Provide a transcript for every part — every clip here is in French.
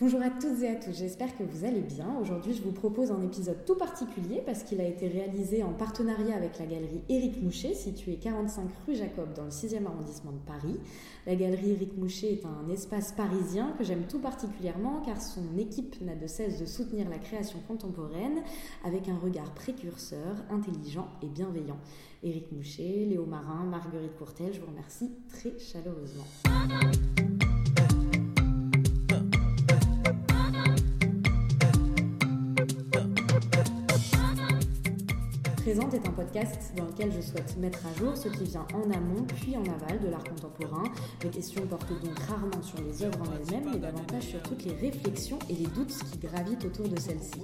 Bonjour à toutes et à tous, j'espère que vous allez bien. Aujourd'hui, je vous propose un épisode tout particulier parce qu'il a été réalisé en partenariat avec la galerie Éric Moucher, située 45 rue Jacob dans le 6e arrondissement de Paris. La galerie Éric Moucher est un espace parisien que j'aime tout particulièrement car son équipe n'a de cesse de soutenir la création contemporaine avec un regard précurseur, intelligent et bienveillant. Éric Moucher, Léo Marin, Marguerite Courtel, je vous remercie très chaleureusement. Présente est un podcast dans lequel je souhaite mettre à jour ce qui vient en amont puis en aval de l'art contemporain. Les questions portent donc rarement sur les œuvres en elles-mêmes, mais davantage sur toutes les réflexions et les doutes qui gravitent autour de celles-ci.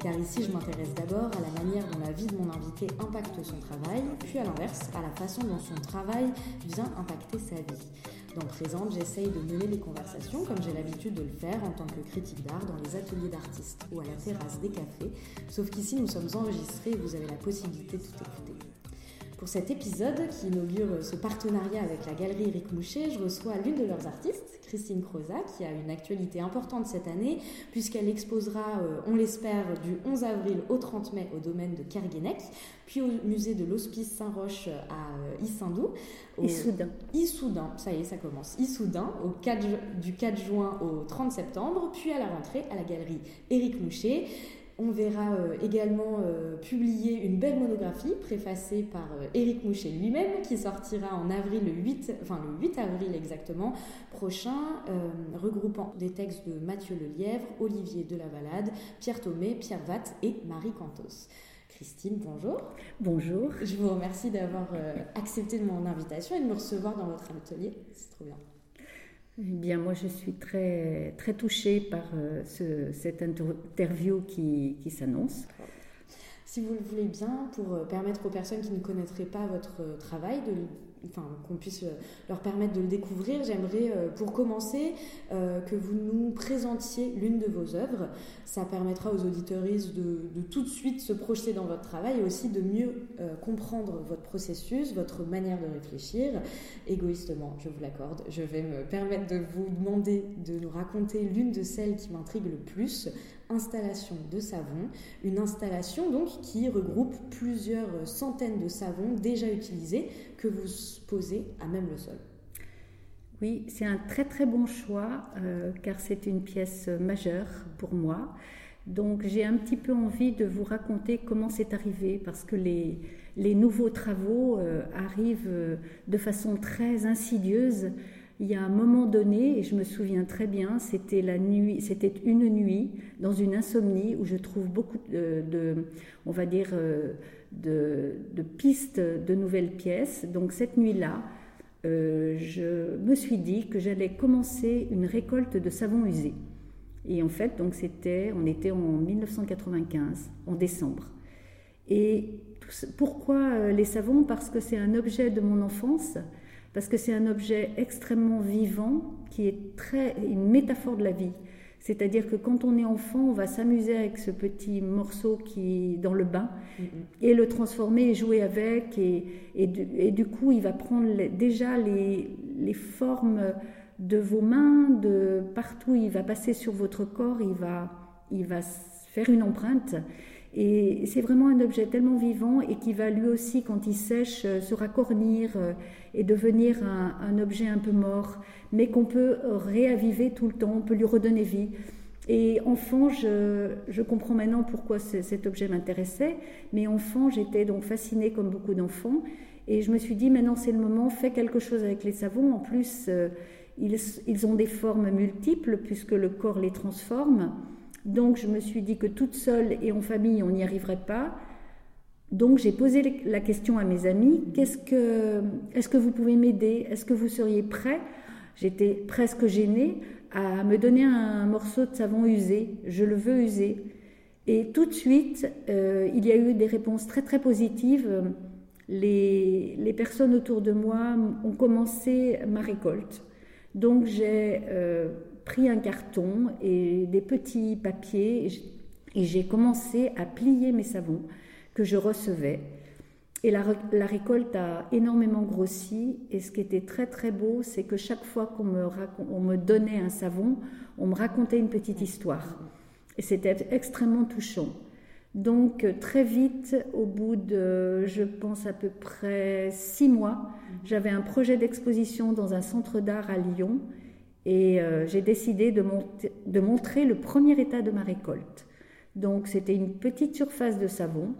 Car ici, je m'intéresse d'abord à la manière dont la vie de mon invité impacte son travail, puis à l'inverse, à la façon dont son travail vient impacter sa vie. Dans Présente, j'essaye de mener les conversations comme j'ai l'habitude de le faire en tant que critique d'art dans les ateliers d'artistes ou à la terrasse des cafés, sauf qu'ici nous sommes enregistrés et vous avez la possibilité de tout écouter. Pour cet épisode qui inaugure ce partenariat avec la galerie Eric Moucher, je reçois l'une de leurs artistes, Christine Croza, qui a une actualité importante cette année, puisqu'elle exposera, euh, on l'espère, du 11 avril au 30 mai au domaine de Kerguenec, puis au musée de l'Hospice Saint-Roch à euh, Issoudun. Issoudun. Issoudun, ça y est, ça commence. Issoudun, au 4, du 4 juin au 30 septembre, puis à la rentrée à la galerie Éric Moucher. On verra euh, également euh, publier une belle monographie préfacée par euh, Éric Moucher lui-même qui sortira en avril le 8, enfin le 8 avril exactement prochain, regroupant des textes de Mathieu Lelièvre, Olivier Delavalade, Pierre Thomé, Pierre Vatte et Marie Cantos. Christine, bonjour. Bonjour. Je vous remercie d'avoir accepté de mon invitation et de me recevoir dans votre atelier. C'est trop bien. Eh bien, moi, je suis très, très touchée par euh, ce, cette interview qui, qui s'annonce. Si vous le voulez bien, pour euh, permettre aux personnes qui ne connaîtraient pas votre euh, travail de enfin, qu'on puisse euh, leur permettre de le découvrir, j'aimerais euh, pour commencer euh, que vous nous présentiez l'une de vos œuvres. Ça permettra aux auditeuristes de, de, tout de suite se projeter dans votre travail et aussi de mieux comprendre votre processus, votre manière de réfléchir. Égoïstement, je vous l'accorde, je vais me permettre de vous demander de nous raconter l'une de celles qui m'intrigue le plus, installation de savon, une installation donc qui regroupe plusieurs centaines de savons déjà utilisés que vous posez à même le sol. Oui, c'est un très très bon choix euh, car c'est une pièce majeure pour moi. Donc j'ai un petit peu envie de vous raconter comment c'est arrivé parce que les, les nouveaux travaux euh, arrivent euh, de façon très insidieuse il y a un moment donné, et je me souviens très bien, c'était la nuit, c'était une nuit dans une insomnie où je trouve beaucoup de, on va dire, euh, de, pistes de nouvelles pièces. Donc cette nuit-là, euh, je me suis dit que j'allais commencer une récolte de savon usé. Et en fait, donc c'était, on était en 1995, en décembre. Et pourquoi euh, les savons? Parce que c'est un objet de mon enfance parce que c'est un objet extrêmement vivant qui est très une métaphore de la vie. C'est-à-dire que quand on est enfant, on va s'amuser avec ce petit morceau qui est dans le bain et le transformer et jouer avec. Et, et, du, coup, il va prendre déjà les, les, formes de vos mains, de partout. Il va passer sur votre corps, il va, il va faire une empreinte. Et c'est vraiment un objet tellement vivant et qui va lui aussi, quand il sèche, euh, se raccornir euh, et devenir un, objet un peu mort, mais qu'on peut réaviver tout le temps, on peut lui redonner vie. Et enfant, je, comprends maintenant pourquoi cet objet m'intéressait, mais enfant, j'étais donc fascinée comme beaucoup d'enfants. Et je me suis dit, maintenant c'est le moment, fais quelque chose avec les savons. En plus, euh, ils ont des formes multiples puisque le corps les transforme. Donc je me suis dit que toute seule et en famille, on n'y arriverait pas. Donc j'ai posé la question à mes amis, qu'est-ce que, est-ce que vous pouvez m'aider? Est-ce que vous seriez prêt? J'étais presque gênée à me donner un morceau de savon usé. Je le veux user. Et tout de suite, euh, il y a eu des réponses très très positives. Les, les, personnes autour de moi ont commencé ma récolte. Donc j'ai euh, pris un carton et des petits papiers et j'ai commencé à plier mes savons que je recevais. Et la, récolte a énormément grossi. Et ce qui était très très beau, c'est que chaque fois qu'on me, on me donnait un savon, on me racontait une petite histoire. Et c'était extrêmement touchant. Donc très vite, au bout de, je pense à peu près six mois, j'avais un projet d'exposition dans un centre d'art à Lyon et euh, j'ai décidé de, montrer le premier état de ma récolte. Donc c'était une petite surface de savon.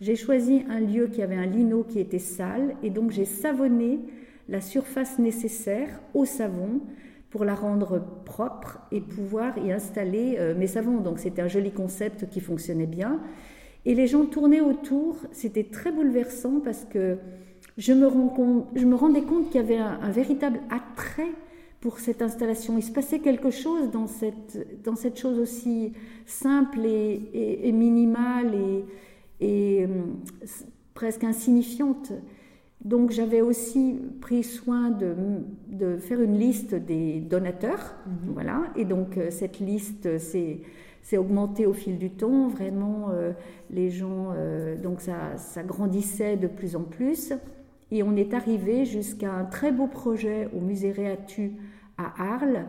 J'ai choisi un lieu qui avait un lino qui était sale et donc j'ai savonné la surface nécessaire au savon pour la rendre propre et pouvoir y installer euh, mes savons. Donc c'était un joli concept qui fonctionnait bien. Et les gens tournaient autour, c'était très bouleversant parce que je me rendais compte qu'il y avait un, véritable attrait pour cette installation. Il se passait quelque chose dans cette, dans cette chose aussi simple et, minimale et, et euh, presque insignifiante. Donc j'avais aussi pris soin de, faire une liste des donateurs, mhm. voilà. Et donc euh, cette liste s'est augmentée au fil du temps. Vraiment, euh, les gens, euh, donc ça, ça, grandissait de plus en plus. Et on est arrivé jusqu'à un très beau projet au musée Réatu à Arles,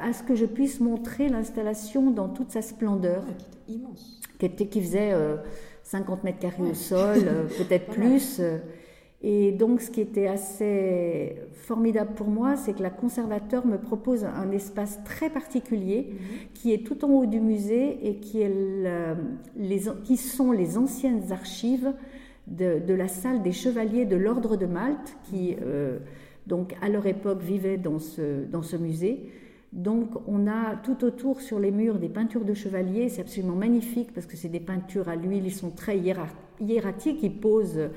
à ce que je puisse montrer l'installation dans toute sa splendeur. qui était immense. Qui, faisait 50 mètres carrés au sol, peut-être plus. Et donc, ce qui était assez formidable pour moi, c'est que la conservateur me propose un espace très particulier mhm. qui est tout en haut du musée et qui, est les, qui sont les anciennes archives de, la salle des chevaliers de l'ordre de Malte, qui, euh, donc, à leur époque, vivaient dans ce, dans ce musée. Donc on a tout autour sur les murs des peintures de chevaliers, c'est absolument magnifique parce que c'est des peintures à l'huile, ils sont très hiératiques, ils posent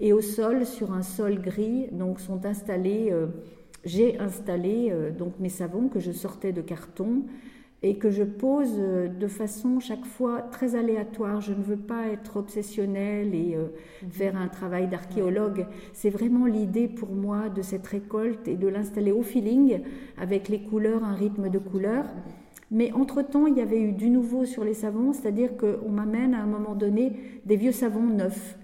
et au sol sur un sol gris, donc sont installés, euh, j'ai installé euh, donc mes savons que je sortais de carton et que je pose euh, de façon chaque fois très aléatoire. Je ne veux pas être obsessionnelle et euh, mhm. faire un travail d'archéologue. C'est vraiment l'idée pour moi de cette récolte et de l'installer au feeling avec les couleurs, un rythme de couleurs. Mais entre-temps, il y avait eu du nouveau sur les savons, c'est-à-dire qu'on m'amène à un moment donné des vieux savons neufs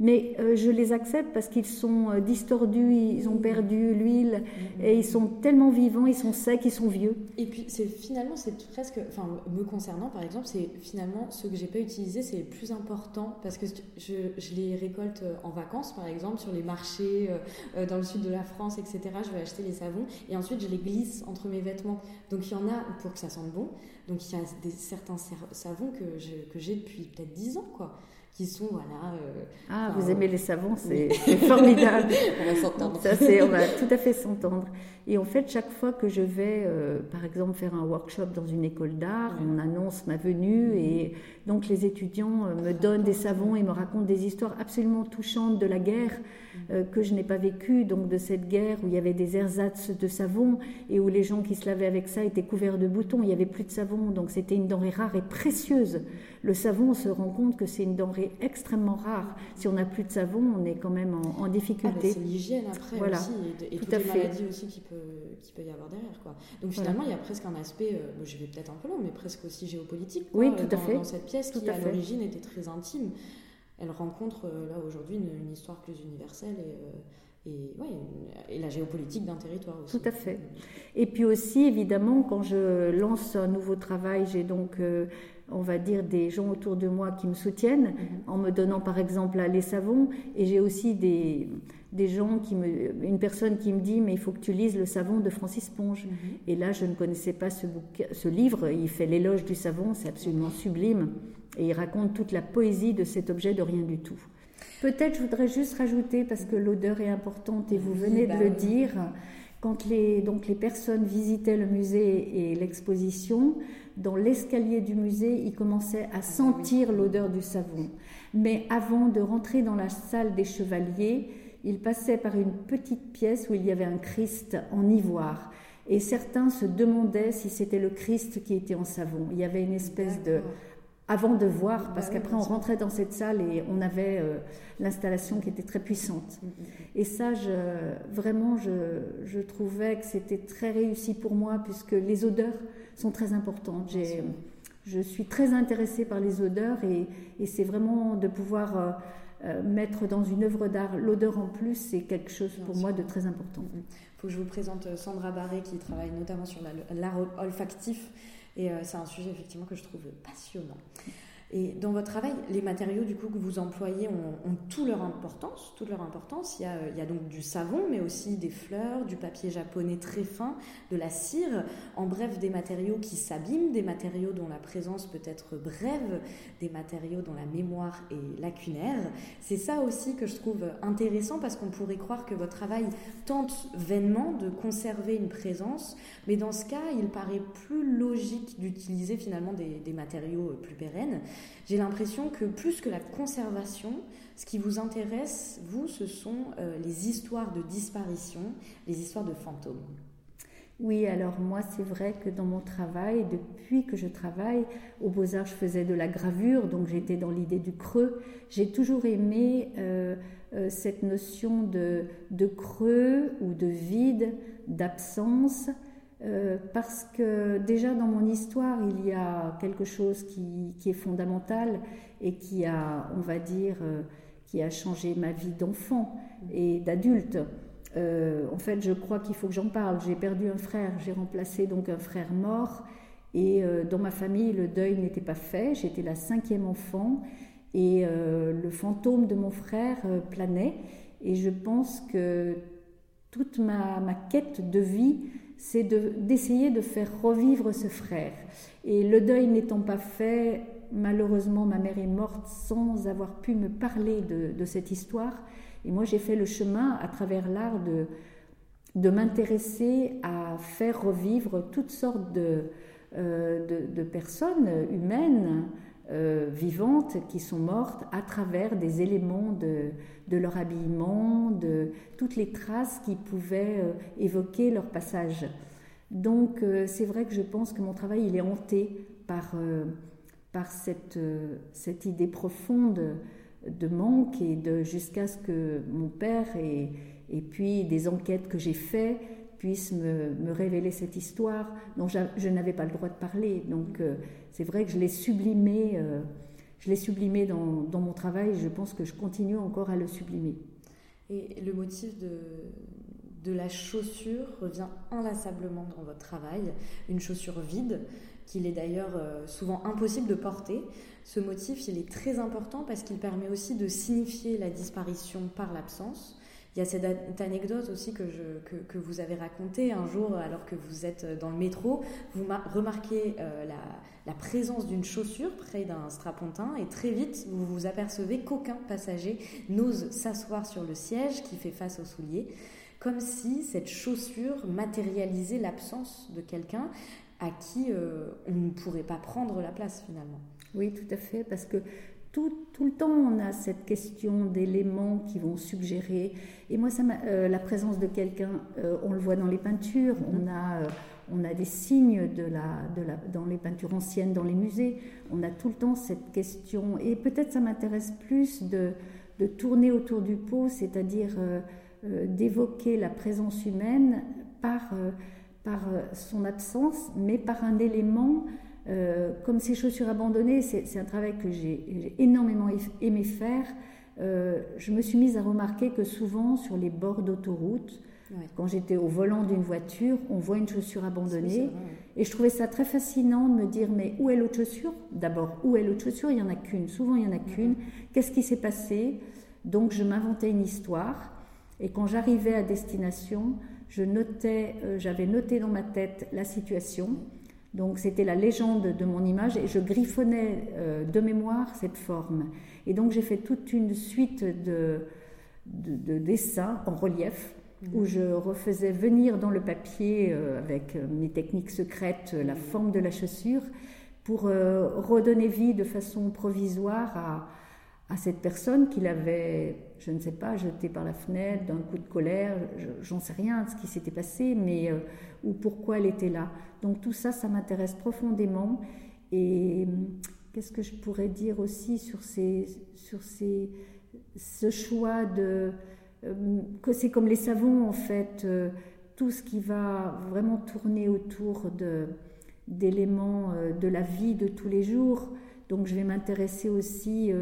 mais euh, je les accepte parce qu'ils sont euh, distordus, ils ont perdu l'huile mm-hmm. et ils sont tellement vivants, ils sont secs, ils sont vieux. Et puis c'est finalement c'est presque, enfin me concernant par exemple, c'est finalement ce que j'ai pas utilisé, c'est le plus important parce que je, je, les récolte euh, en vacances par exemple sur les marchés dans le sud de la France, etc. Je vais acheter les savons et ensuite je les glisse entre mes vêtements. Donc il y en a pour que ça sente bon. Donc il y a des, certains savons que j'ai depuis peut-être 10 ans quoi qui sont voilà. Euh, ah, vous aimez les savons, c'est formidable. on va s'entendre. Ça, c'est, on va tout à fait s'entendre. Et en fait, chaque fois que je vais, euh, par exemple, faire un workshop dans une école d'art, on annonce ma venue et donc les étudiants euh, me donnent des savons et me racontent des histoires absolument touchantes de la guerre euh, que je n'ai pas vécue, donc de cette guerre où il y avait des ersatz de savon et où les gens qui se lavaient avec ça étaient couverts de boutons, il n'y avait plus de savon, donc c'était une denrée rare et précieuse. Le savon, on se rend compte que c'est une denrée extrêmement rare. Si on n'a plus de savon, on est quand même en, difficulté. Ah, c'est l'hygiène après voilà. aussi, et, toutes les maladies aussi qui peut, qui peut y avoir derrière. Quoi. Donc finalement, il y a presque un aspect, euh, je vais peut-être un peu long, mais presque aussi géopolitique oui, tout dans, à fait. dans cette pièce qui à, l'origine était très intime. Elle rencontre euh, là aujourd'hui une, histoire plus universelle et, euh, et, ouais, et, la géopolitique d'un territoire aussi. Tout à fait. Et puis aussi, évidemment, quand je lance un nouveau travail, j'ai donc on va dire, des gens autour de moi qui me soutiennent mhm. en me donnant par exemple les savons. Et j'ai aussi des, des gens qui me. Une personne qui me dit Mais il faut que tu lises le savon de Francis Ponge. Mhm. Et là, je ne connaissais pas ce, ce livre. Il fait l'éloge du savon, c'est absolument sublime. Et il raconte toute la poésie de cet objet de rien du tout. Peut-être je voudrais juste rajouter, parce que l'odeur est importante et vous venez de bah le dire, quand les, donc les personnes visitaient le musée et l'exposition, dans l'escalier du musée, ils commençaient à sentir l'odeur du savon. Mais avant de rentrer dans la salle des chevaliers, ils passaient par une petite pièce où il y avait un Christ en ivoire. Et certains se demandaient si c'était le Christ qui était en savon. Il y avait une espèce de... Avant de voir, bah parce qu'après on rentrait dans cette salle et on avait euh, l'installation qui était très puissante. Mm, mm, mm. Et ça, je, vraiment, je, je trouvais que c'était très réussi pour moi, puisque les odeurs sont très importantes. je suis très intéressée par les odeurs et, c'est vraiment de pouvoir euh, mettre dans une œuvre d'art l'odeur en plus, c'est quelque chose pour moi de très important. Il faut que je vous présente Sandra Barré qui travaille notamment sur l'art olfactif. Et c'est un sujet effectivement que je trouve passionnant. Et dans votre travail, les matériaux du coup que vous employez ont, ont toute leur importance, toute leur importance. Il y, a, il y, a, donc du savon, mais aussi des fleurs, du papier japonais très fin, de la cire, en bref des matériaux qui s'abîment, des matériaux dont la présence peut être brève, des matériaux dont la mémoire est lacunaire. C'est ça aussi que je trouve intéressant parce qu'on pourrait croire que votre travail tente vainement de conserver une présence, mais dans ce cas, il paraît plus logique d'utiliser finalement des, des matériaux plus pérennes. J'ai l'impression que plus que la conservation, ce qui vous intéresse, vous, ce sont euh, les histoires de disparition, les histoires de fantômes. Oui, alors moi, c'est vrai que dans mon travail, depuis que je travaille, au Beaux-Arts, je faisais de la gravure, donc j'étais dans l'idée du creux. J'ai toujours aimé euh, euh, cette notion de, de, creux ou de vide, d'absence. Euh, parce que déjà dans mon histoire, il y a quelque chose qui, est fondamental et qui a, on va dire, euh, qui a changé ma vie d'enfant et d'adulte. Euh, en fait, je crois qu'il faut que j'en parle. J'ai perdu un frère, j'ai remplacé donc un frère mort. Et dans ma famille, le deuil n'était pas fait. J'étais la cinquième enfant et le fantôme de mon frère planait. Et je pense que toute ma, ma quête de vie c'est d'essayer de, faire revivre ce frère. Et le deuil n'étant pas fait, malheureusement, ma mère est morte sans avoir pu me parler de, cette histoire. Et moi, j'ai fait le chemin à travers l'art de, de m'intéresser à faire revivre toutes sortes de, euh, de personnes humaines euh, vivantes qui sont mortes à travers des éléments de, leur habillement, de toutes les traces qui pouvaient euh, évoquer leur passage. Donc euh, c'est vrai que je pense que mon travail il est hanté par, par cette, cette idée profonde de manque et de jusqu'à ce que mon père et, et puis des enquêtes que j'ai faites puisse me, révéler cette histoire dont je, n'avais pas le droit de parler. Donc euh, c'est vrai que je l'ai sublimé, euh, je l'ai sublimé dans, dans, mon travail et je pense que je continue encore à le sublimer. Et le motif de, de la chaussure revient inlassablement dans votre travail, une chaussure vide qu'il est d'ailleurs euh, souvent impossible de porter. Ce motif, il est très important parce qu'il permet aussi de signifier la disparition par l'absence il y a cette anecdote aussi que, que, vous avez racontée un jour alors que vous êtes dans le métro. Vous remarquez euh, la, la, présence d'une chaussure près d'un strapontin et très vite vous vous apercevez qu'aucun passager n'ose s'asseoir sur le siège qui fait face au soulier, comme si cette chaussure matérialisait l'absence de quelqu'un à qui euh, on ne pourrait pas prendre la place finalement. Oui, tout à fait, parce que tout, tout, le temps, on a cette question d'éléments qui vont suggérer. Et moi, ça euh, la présence de quelqu'un, euh, on le voit dans les peintures, on a, euh, on a des signes de la, de la, dans les peintures anciennes, dans les musées. On a tout le temps cette question. Et peut-être ça m'intéresse plus de, de, tourner autour du pot, c'est-à-dire d'évoquer la présence humaine par, par son absence, mais par un élément euh, comme ces chaussures abandonnées, c'est un travail que j'ai énormément aimé faire. Euh, je me suis mise à remarquer que souvent sur les bords d'autoroute, quand j'étais au volant d'une voiture, on voit une chaussure abandonnée. Et je trouvais ça très fascinant de me dire, mais où est l'autre chaussure? D'abord, où est l'autre chaussure? Il n'y en a qu'une. Souvent, il n'y en a qu'une. Qu'est-ce qui s'est passé? Donc, je m'inventais une histoire. Et quand j'arrivais à destination, je notais, euh, j'avais noté dans ma tête la situation. Donc c'était la légende de mon image et je griffonnais euh, de mémoire cette forme. Et donc j'ai fait toute une suite de, de, dessins en relief où je refaisais venir dans le papier euh, avec mes techniques secrètes la forme de la chaussure pour euh, redonner vie de façon provisoire à, à cette personne qu'il avait, je ne sais pas, jeté par la fenêtre d'un coup de colère, j'en sais rien de ce qui s'était passé, mais ou pourquoi elle était là. Donc tout ça, ça m'intéresse profondément. Et hum, qu'est-ce que je pourrais dire aussi sur, ces, sur ces, ce choix de... Hum, que c'est comme les savons, en fait, euh, tout ce qui va vraiment tourner autour d'éléments euh, de la vie de tous les jours. Donc je vais m'intéresser aussi...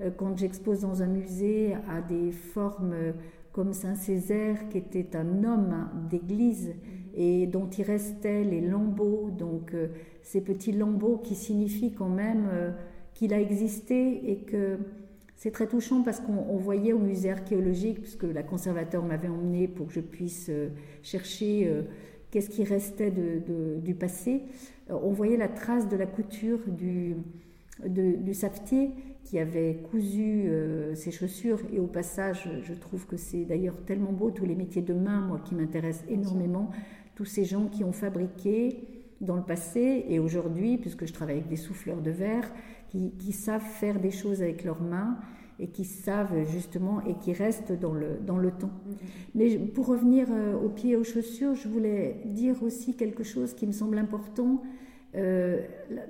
Euh, quand j'expose dans un musée à des formes comme Saint Césaire, qui était un homme d'église mhm. et dont il restait les lambeaux, donc ces petits lambeaux qui signifient quand même qu'il a existé et que c'est très touchant parce qu'on voyait au musée archéologique, puisque la conservateur m'avait emmené pour que je puisse euh, chercher euh, qu'est-ce qui restait de, du passé, euh, on voyait la trace de la couture du, du savetier qui avait cousu ses chaussures. Et au passage, je trouve que c'est d'ailleurs tellement beau, tous les métiers de main, moi, qui m'intéressent énormément, tous ces gens qui ont fabriqué dans le passé et aujourd'hui, puisque je travaille avec des souffleurs de verre, qui, savent faire des choses avec leurs mains et qui savent justement et qui restent dans le, dans le temps. Mm-hmm. Mais pour revenir euh, aux pieds et aux chaussures, je voulais dire aussi quelque chose qui me semble important. Euh,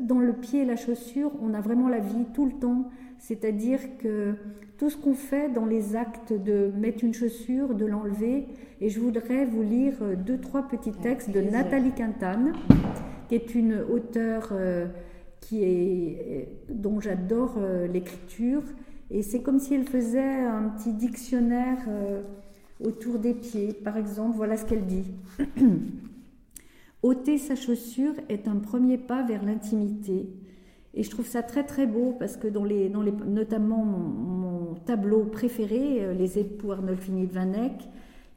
dans le pied et la chaussure, on a vraiment la vie tout le temps. C'est-à-dire que tout ce qu'on fait dans les actes de mettre une chaussure, de l'enlever, et je voudrais vous lire deux, trois petits textes de Nathalie Quintane, qui est une auteure euh, qui est, dont j'adore euh, l'écriture. Et c'est comme si elle faisait un petit dictionnaire euh, autour des pieds. Par exemple, voilà ce qu'elle dit. Ôter sa chaussure est un premier pas vers l'intimité. Et je trouve ça très très beau parce que dans les, dans les, notamment mon, tableau préféré, euh, Les époux Arnolfini de Vanek,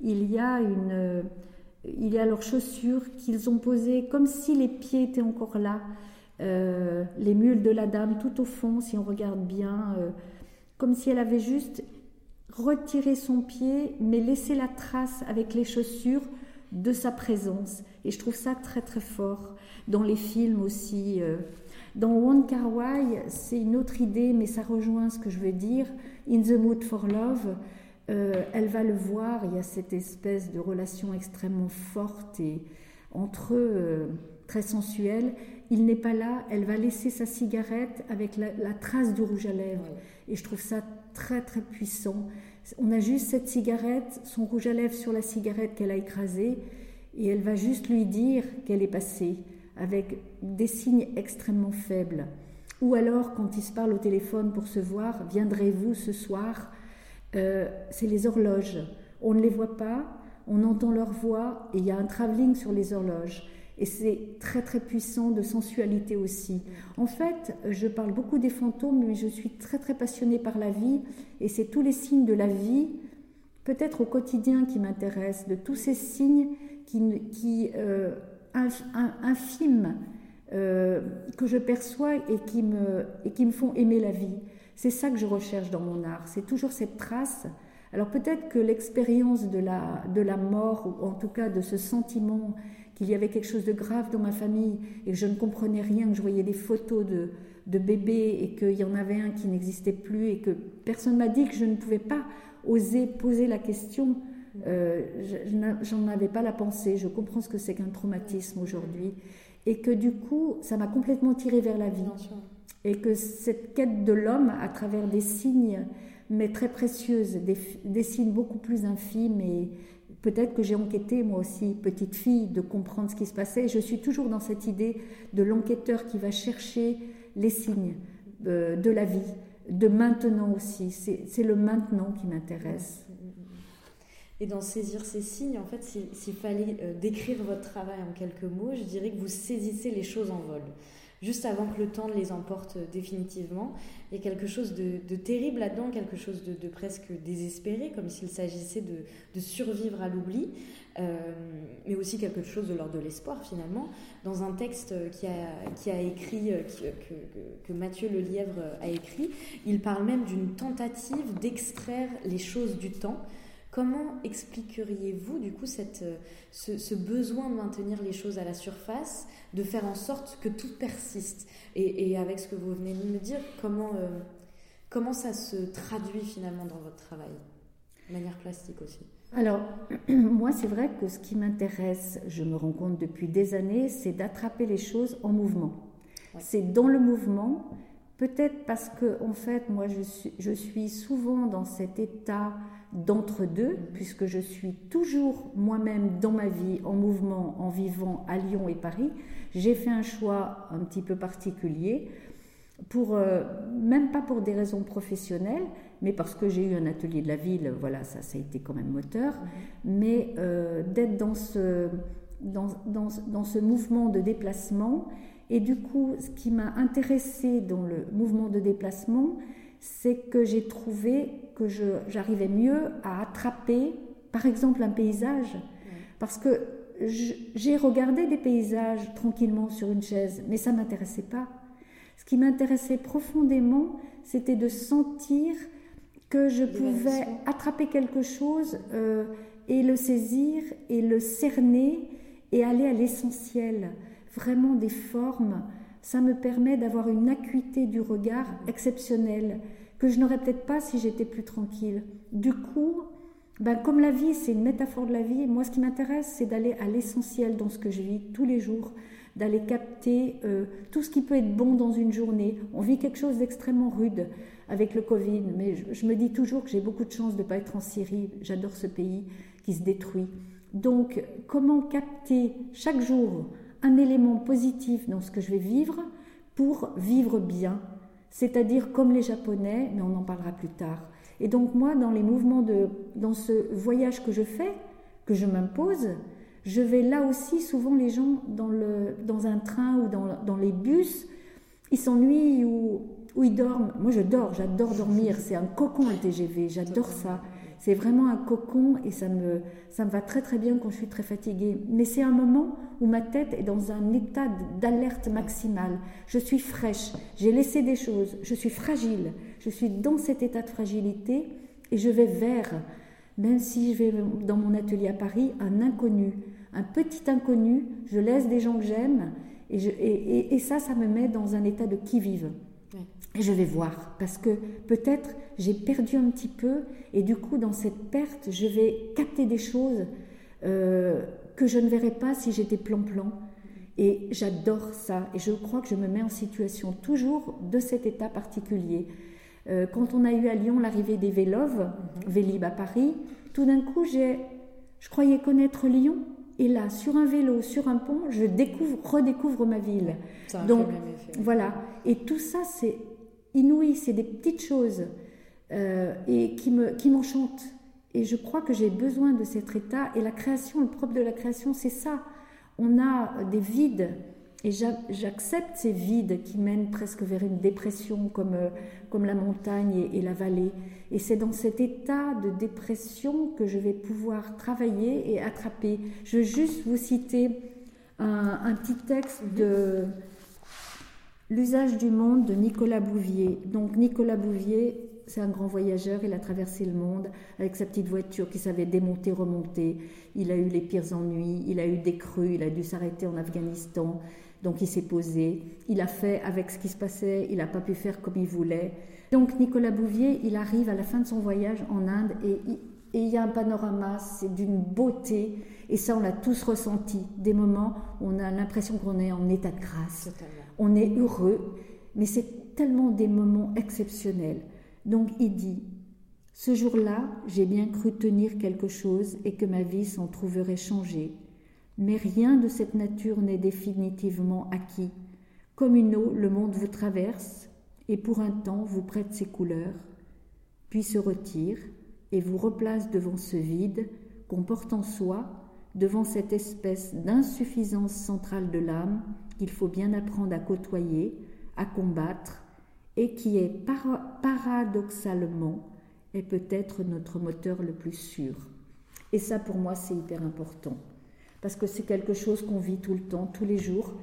il y a une, il y a leurs chaussures qu'ils ont posées comme si les pieds étaient encore là. Euh, les mules de la dame tout au fond, si on regarde bien, euh, comme si elle avait juste retiré son pied, mais laissé la trace avec les chaussures de sa présence. Et je trouve ça très très fort. Dans les films aussi. Euh, dans One Wai, c'est une autre idée, mais ça rejoint ce que je veux dire. In the Mood for Love, elle va le voir, il y a cette espèce de relation extrêmement forte et entre eux très sensuelle il n'est pas là, elle va laisser sa cigarette avec la, trace du rouge à lèvres. Et je trouve ça très très puissant. On a juste cette cigarette, son rouge à lèvres sur la cigarette qu'elle a écrasée, et elle va juste lui dire qu'elle est passée, avec des signes extrêmement faibles. Ou alors, quand ils se parlent au téléphone pour se voir, viendrez-vous ce soir? Euh, C'est les horloges. On ne les voit pas, on entend leur voix, et il y a un travelling sur les horloges. Et c'est très très puissant de sensualité aussi. En fait, je parle beaucoup des fantômes, mais je suis très très passionnée par la vie. Et c'est tous les signes de la vie, peut-être au quotidien, qui m'intéressent, de tous ces signes qui, qui euh, infimes euh, que je perçois et qui, me, et qui me font aimer la vie. C'est ça que je recherche dans mon art. C'est toujours cette trace. Alors peut-être que l'expérience de la, de la mort, ou en tout cas de ce sentiment qu'il y avait quelque chose de grave dans ma famille et que je ne comprenais rien, que je voyais des photos de, de bébés et qu'il y en avait un qui n'existait plus et que personne m'a dit que je ne pouvais pas oser poser la question. Euh, J'en avais pas la pensée. Je comprends ce que c'est qu'un traumatisme aujourd'hui. Et que du coup, ça m'a complètement tiré vers la vie. Et que cette quête de l'homme, à travers des signes, mais très précieuses, des, des signes beaucoup plus infimes et, peut-être que j'ai enquêté moi aussi, petite fille, de comprendre ce qui se passait. Je suis toujours dans cette idée de l'enquêteur qui va chercher les signes euh, de la vie, de maintenant aussi. C'est le maintenant qui m'intéresse. Et dans saisir ces signes, en fait, s'il fallait euh, décrire votre travail en quelques mots, je dirais que vous saisissez les choses en vol juste avant que le temps les emporte définitivement. Il y a quelque chose de, terrible là-dedans, quelque chose de, presque désespéré, comme s'il s'agissait de, survivre à l'oubli, euh, mais aussi quelque chose de l'ordre de l'espoir finalement. Dans un texte qui a, écrit, que, que, Mathieu Lelièvre a écrit, il parle même d'une tentative d'extraire les choses du temps. Comment expliqueriez-vous du coup cette, ce, ce, besoin de maintenir les choses à la surface de faire en sorte que tout persiste? Et, avec ce que vous venez de me dire, comment, euh, comment ça se traduit finalement dans votre travail, de manière plastique aussi alors, moi, c'est vrai que ce qui m'intéresse, je me rends compte depuis des années, c'est d'attraper les choses en mouvement. C'est dans le mouvement, peut-être parce que, en fait, moi, je suis, je suis souvent dans cet état d'entre-deux, puisque je suis toujours moi-même dans ma vie, en mouvement, en vivant à Lyon et Paris j'ai fait un choix un petit peu particulier. pour, euh, même pas pour des raisons professionnelles, mais parce que j'ai eu un atelier de la ville, voilà, ça, ça a été quand même moteur, mais euh, d'être dans ce, dans, dans, dans, ce mouvement de déplacement. Et du coup, ce qui m'a intéressé dans le mouvement de déplacement, c'est que j'ai trouvé que j'arrivais mieux à attraper, par exemple, un paysage. Parce que j'ai regardé des paysages tranquillement sur une chaise, mais ça ne m'intéressait pas. Ce qui m'intéressait profondément, c'était de sentir que je pouvais attraper quelque chose euh, et le saisir et le cerner et aller à l'essentiel, vraiment des formes. Ça me permet d'avoir une acuité du regard exceptionnelle que je n'aurais peut-être pas si j'étais plus tranquille. Du coup, ben, comme la vie, c'est une métaphore de la vie, moi ce qui m'intéresse, c'est d'aller à l'essentiel dans ce que je vis tous les jours, d'aller capter euh, tout ce qui peut être bon dans une journée. On vit quelque chose d'extrêmement rude avec le Covid, mais je, me dis toujours que j'ai beaucoup de chance de ne pas être en Syrie. J'adore ce pays qui se détruit. Donc, comment capter chaque jour un élément positif dans ce que je vais vivre pour vivre bien C'est-à-dire comme les Japonais, mais on en parlera plus tard et donc moi, dans les mouvements de, dans ce voyage que je fais, que je m'impose, je vais là aussi, souvent les gens dans, le, dans un train ou dans, dans les bus, ils s'ennuient ou, ou ils dorment. Moi je dors, j'adore dormir, c'est un cocon le TGV, j'adore ça. C'est vraiment un cocon et ça me, va très très bien quand je suis très fatiguée. Mais c'est un moment où ma tête est dans un état d'alerte maximale. Je suis fraîche, j'ai laissé des choses, je suis fragile, je suis dans cet état de fragilité et je vais vers, même si je vais dans mon atelier à Paris, un inconnu, un petit inconnu, je laisse des gens que j'aime et ça, ça me met dans un état de qui-vive. Et je vais voir, parce que peut-être j'ai perdu un petit peu, et du coup, dans cette perte, je vais capter des choses euh, que je ne verrais pas si j'étais plan-plan. Et j'adore ça, et je crois que je me mets en situation toujours de cet état particulier. Euh, quand on a eu à Lyon l'arrivée des Véloves, mhm. Vélib à Paris, tout d'un coup, je croyais connaître Lyon, et là, sur un vélo, sur un pont, je découvre, redécouvre ma ville. Donc, voilà. Et tout ça, c'est inouï, c'est des petites choses euh, et qui me qui m'enchantent. Et je crois que j'ai besoin de cet état. Et la création, le propre de la création, c'est ça. On a des vides et j'accepte ces vides qui mènent presque vers une dépression comme, euh, comme la montagne et, la vallée. Et c'est dans cet état de dépression que je vais pouvoir travailler et attraper. Je veux juste vous citer un petit texte de L'usage du monde de Nicolas Bouvier. Donc Nicolas Bouvier, c'est un grand voyageur, il a traversé le monde avec sa petite voiture qui savait démonter, remonter. Il a eu les pires ennuis, il a eu des crues, il a dû s'arrêter en Afghanistan. Donc il s'est posé, il a fait avec ce qui se passait, il n'a pas pu faire comme il voulait. Donc Nicolas Bouvier, il arrive à la fin de son voyage en Inde et, il y a un panorama, c'est d'une beauté. Et ça, on l'a tous ressenti. Des moments où on a l'impression qu'on est en état de grâce. On est heureux, mais c'est tellement des moments exceptionnels. Donc il dit, ce jour-là, j'ai bien cru tenir quelque chose et que ma vie s'en trouverait changée. Mais rien de cette nature n'est définitivement acquis. Comme une eau, le monde vous traverse et pour un temps vous prête ses couleurs, puis se retire et vous replace devant ce vide qu'on porte en soi, devant cette espèce d'insuffisance centrale de l'âme qu'il faut bien apprendre à côtoyer, à combattre, et qui est paradoxalement est peut-être notre moteur le plus sûr. Et ça, pour moi, c'est hyper important parce que c'est quelque chose qu'on vit tout le temps, tous les jours,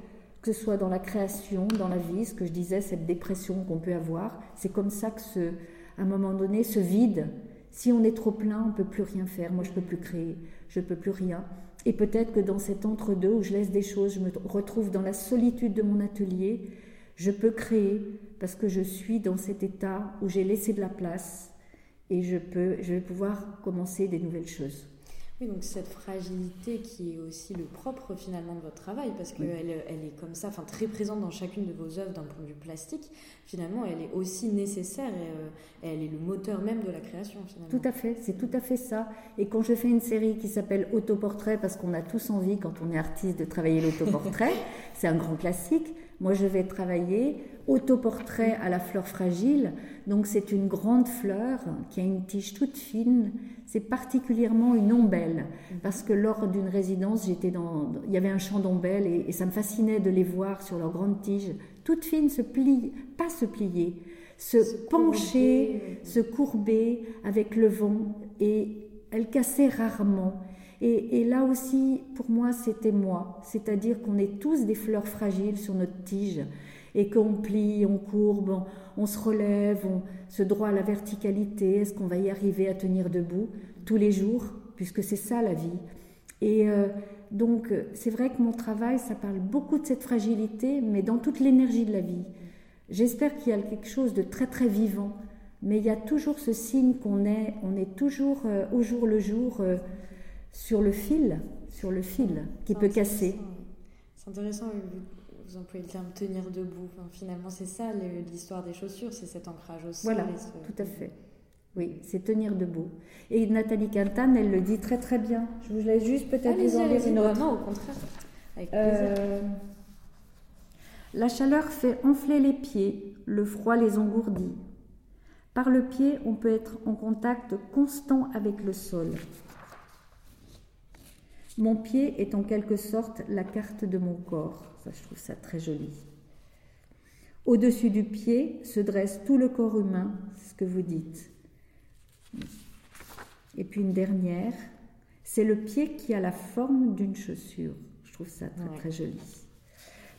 que ce soit dans la création, dans la vie, ce que je disais, cette dépression qu'on peut avoir, c'est comme ça que, à un moment donné, ce vide, si on est trop plein, on ne peut plus rien faire. Moi, je ne peux plus créer, je ne peux plus rien. Et peut-être que dans cet entre-deux où je laisse des choses, je me retrouve dans la solitude de mon atelier, je peux créer parce que je suis dans cet état où j'ai laissé de la place et je, peux, je vais pouvoir commencer des nouvelles choses. Oui, donc cette fragilité qui est aussi le propre finalement de votre travail, parce qu'elle elle est comme ça, enfin très présente dans chacune de vos œuvres d'un point de vue plastique, finalement elle est aussi nécessaire et, euh, elle est le moteur même de la création finalement. Tout à fait, c'est tout à fait ça. Et quand je fais une série qui s'appelle Autoportrait, parce qu'on a tous envie quand on est artiste de travailler l'autoportrait, c'est un grand classique, Moi, je vais travailler autoportrait à la fleur fragile. Donc, c'est une grande fleur qui a une tige toute fine. C'est particulièrement une ombelle parce que lors d'une résidence, j'étais dans, il y avait un champ d'ombelles et, ça me fascinait de les voir sur leur grande tige, toute fine, se plier, pas se plier, se, pencher, se courber avec le vent et elle cassait rarement. Et, là aussi, pour moi, c'était moi. C'est-à-dire qu'on est tous des fleurs fragiles sur notre tige et qu'on plie, on courbe, on, se relève, on se droit à la verticalité. Est-ce qu'on va y arriver à tenir debout tous les jours Puisque c'est ça la vie. Et euh, donc, c'est vrai que mon travail, ça parle beaucoup de cette fragilité, mais dans toute l'énergie de la vie. J'espère qu'il y a quelque chose de très très vivant, mais il y a toujours ce signe qu'on est, on est toujours euh, au jour le jour. Euh, sur le fil, sur le fil qui peut casser. C'est intéressant, vous employez le terme tenir debout. finalement, c'est ça l'histoire des chaussures, c'est cet ancrage au sol. Voilà, tout à fait. Oui, c'est tenir debout. Et Nathalie Quintane, elle le dit très très bien. Je vous laisse juste peut-être vous en dire une autre. Non, au contraire. Euh, la chaleur fait enfler les pieds, le froid les engourdit. Par le pied, on peut être en contact constant avec le sol. Mon pied est en quelque sorte la carte de mon corps. Ça, je trouve ça très joli. Au-dessus du pied se dresse tout le corps humain, c'est ce que vous dites. Et puis une dernière, c'est le pied qui a la forme d'une chaussure. Je trouve ça très, très joli.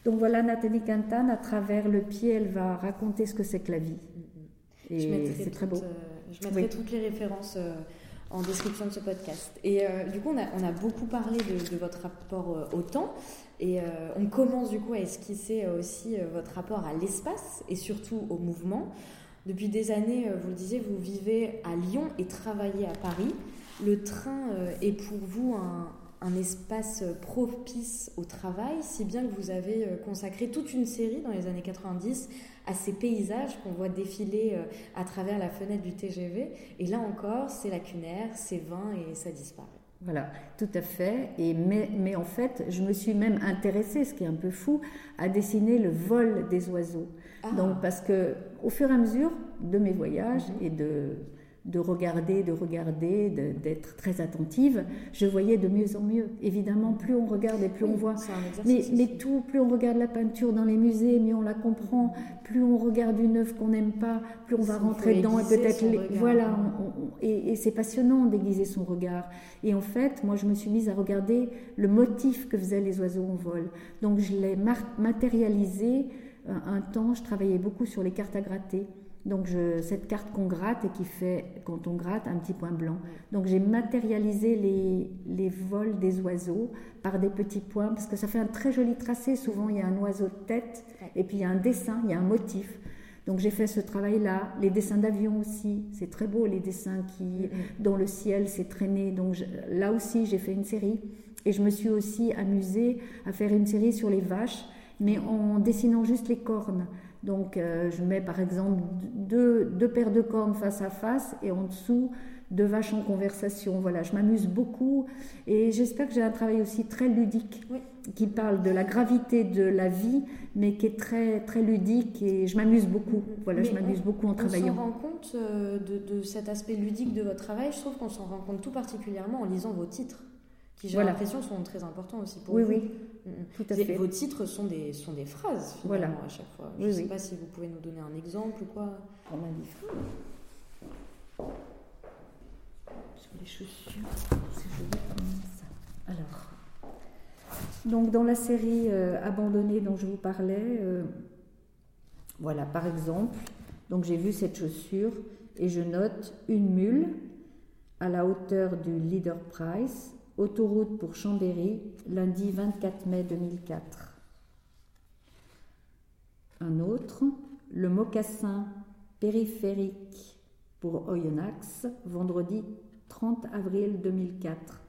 Donc voilà, Nathalie Quintane, à travers le pied, elle va raconter ce que c'est que la vie. Et c'est très beau. Euh, je mettrai toutes les références euh, en description de ce podcast. Et euh, du coup, on a, beaucoup parlé de, votre rapport euh, au temps. Et euh, on commence du coup à esquisser aussi votre rapport à l'espace et surtout au mouvement. Depuis des années, vous le disiez, vous vivez à Lyon et travaillez à Paris. Le train est pour vous un, un espace propice au travail, si bien que vous avez euh, consacré toute une série dans les années 90 à ces paysages qu'on voit défiler euh, à travers la fenêtre du TGV. Et là encore, c'est lacunaire, c'est vain et ça disparaît. Voilà, tout à fait. Et mais, mais, en fait, je me suis même intéressée, ce qui est un peu fou, à dessiner le vol des oiseaux. Ah. Donc, parce que au fur et à mesure de mes voyages mhm. et de, de regarder, de regarder, d'être très attentive, je voyais de mieux en mieux. Évidemment, plus on regarde et plus on voit. Mais, mais, tout, plus on regarde la peinture dans les musées, mieux on la comprend. Plus on regarde une œuvre qu'on n'aime pas, plus on va rentrer dedans et peut-être voilà. et, c'est passionnant d'aiguiser son regard. Et en fait, moi, je me suis mise à regarder le motif que faisaient les oiseaux en vol. Donc, je l'ai matérialisé. Un, un temps, je travaillais beaucoup sur les cartes à gratter. Donc je, cette carte qu'on gratte et qui fait, quand on gratte, un petit point blanc. Donc j'ai matérialisé les, les, vols des oiseaux par des petits points, parce que ça fait un très joli tracé. Souvent il y a un oiseau de tête, et puis il y a un dessin, il y a un motif. Donc j'ai fait ce travail-là. Les dessins d'avion aussi, c'est très beau, les dessins qui, mm-hmm. dans le ciel, s'est traîné. Donc là aussi, j'ai fait une série. Et je me suis aussi amusée à faire une série sur les vaches, mais en dessinant juste les cornes. Donc euh, je mets par exemple deux, deux, paires de cornes face à face et en dessous deux vaches en conversation. Voilà, je m'amuse beaucoup et j'espère que j'ai un travail aussi très ludique qui parle de la gravité de la vie, mais qui est très très ludique et je m'amuse beaucoup. Voilà, je m'amuse beaucoup en travaillant. On s'en rend compte euh, de, de, cet aspect ludique de votre travail. Je trouve qu'on s'en rend compte tout particulièrement en lisant vos titres qui j'ai l'impression sont très importants aussi pour oui, vous. Oui, oui, tout à fait. Vos titres sont des, sont des phrases finalement voilà. à chaque fois. Je ne sais pas si vous pouvez nous donner un exemple ou quoi. Pour ma livre. Sur les chaussures, c'est joli comme ça? Alors, donc dans la série euh, Abandonnée dont je vous parlais, euh, voilà par exemple, donc j'ai vu cette chaussure et je note une mule à la hauteur du Leader Price Autoroute pour Chambéry, lundi 24 mai 2004. Un autre, le mocassin périphérique pour Oyonnax, vendredi 30 avril 2004.